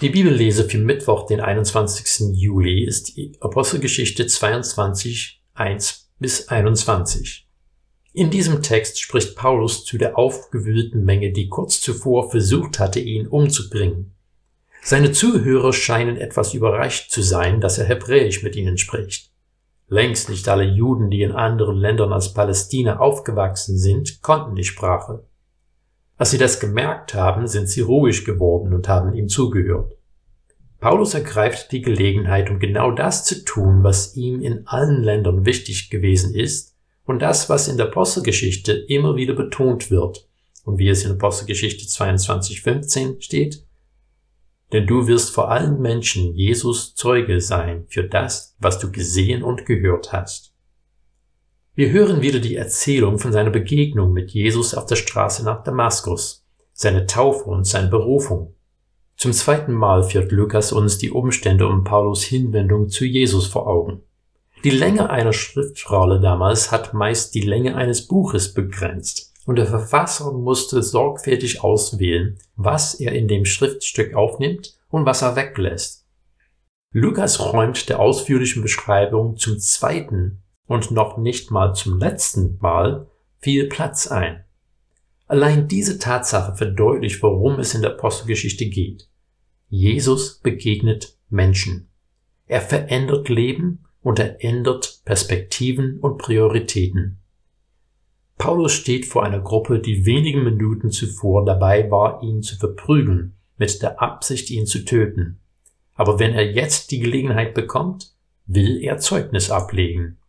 Die Bibellese für Mittwoch, den 21. Juli, ist die Apostelgeschichte 22, 1 bis 21. In diesem Text spricht Paulus zu der aufgewühlten Menge, die kurz zuvor versucht hatte, ihn umzubringen. Seine Zuhörer scheinen etwas überrascht zu sein, dass er Hebräisch mit ihnen spricht. Längst nicht alle Juden, die in anderen Ländern als Palästina aufgewachsen sind, konnten die Sprache. Als sie das gemerkt haben, sind sie ruhig geworden und haben ihm zugehört. Paulus ergreift die Gelegenheit, um genau das zu tun, was ihm in allen Ländern wichtig gewesen ist und das, was in der Apostelgeschichte immer wieder betont wird und wie es in Apostelgeschichte 22.15 steht, denn du wirst vor allen Menschen Jesus Zeuge sein für das, was du gesehen und gehört hast. Wir hören wieder die Erzählung von seiner Begegnung mit Jesus auf der Straße nach Damaskus, seine Taufe und seine Berufung. Zum zweiten Mal führt Lukas uns die Umstände um Paulus Hinwendung zu Jesus vor Augen. Die Länge einer Schriftrolle damals hat meist die Länge eines Buches begrenzt, und der Verfasser musste sorgfältig auswählen, was er in dem Schriftstück aufnimmt und was er weglässt. Lukas räumt der ausführlichen Beschreibung zum zweiten und noch nicht mal zum letzten Mal viel Platz ein. Allein diese Tatsache verdeutlicht, worum es in der Apostelgeschichte geht. Jesus begegnet Menschen. Er verändert Leben und er ändert Perspektiven und Prioritäten. Paulus steht vor einer Gruppe, die wenige Minuten zuvor dabei war, ihn zu verprügeln, mit der Absicht, ihn zu töten. Aber wenn er jetzt die Gelegenheit bekommt, will er Zeugnis ablegen.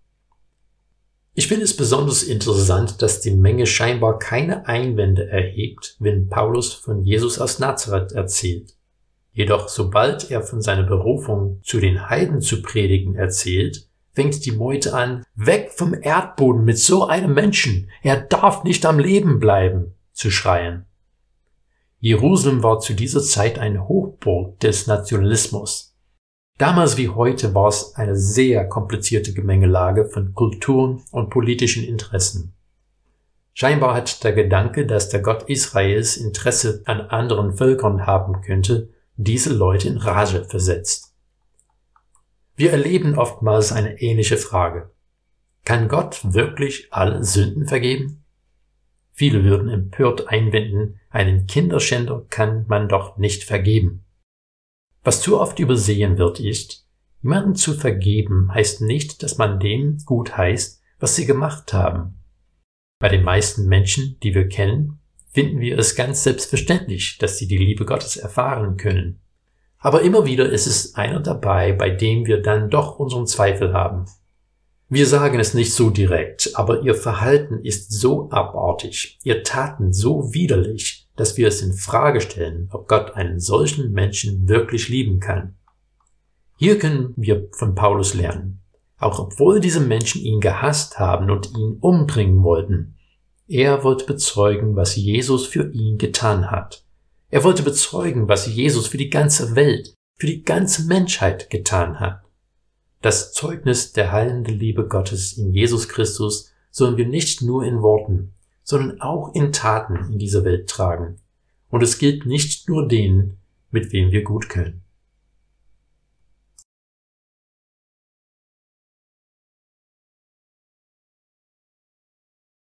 Ich finde es besonders interessant, dass die Menge scheinbar keine Einwände erhebt, wenn Paulus von Jesus aus Nazareth erzählt. Jedoch sobald er von seiner Berufung zu den Heiden zu predigen erzählt, fängt die Meute an, weg vom Erdboden mit so einem Menschen, er darf nicht am Leben bleiben, zu schreien. Jerusalem war zu dieser Zeit ein Hochburg des Nationalismus. Damals wie heute war es eine sehr komplizierte Gemengelage von Kulturen und politischen Interessen. Scheinbar hat der Gedanke, dass der Gott Israels Interesse an anderen Völkern haben könnte, diese Leute in Rage versetzt. Wir erleben oftmals eine ähnliche Frage. Kann Gott wirklich alle Sünden vergeben? Viele würden empört einwenden, einen Kinderschänder kann man doch nicht vergeben. Was zu oft übersehen wird, ist, jemanden zu vergeben heißt nicht, dass man dem gut heißt, was sie gemacht haben. Bei den meisten Menschen, die wir kennen, finden wir es ganz selbstverständlich, dass sie die Liebe Gottes erfahren können. Aber immer wieder ist es einer dabei, bei dem wir dann doch unseren Zweifel haben. Wir sagen es nicht so direkt, aber ihr Verhalten ist so abartig, ihr Taten so widerlich, dass wir es in Frage stellen, ob Gott einen solchen Menschen wirklich lieben kann. Hier können wir von Paulus lernen. Auch obwohl diese Menschen ihn gehasst haben und ihn umbringen wollten, er wollte bezeugen, was Jesus für ihn getan hat. Er wollte bezeugen, was Jesus für die ganze Welt, für die ganze Menschheit getan hat. Das Zeugnis der heilenden Liebe Gottes in Jesus Christus sollen wir nicht nur in Worten, sondern auch in Taten in dieser Welt tragen. Und es gilt nicht nur denen, mit wem wir gut können.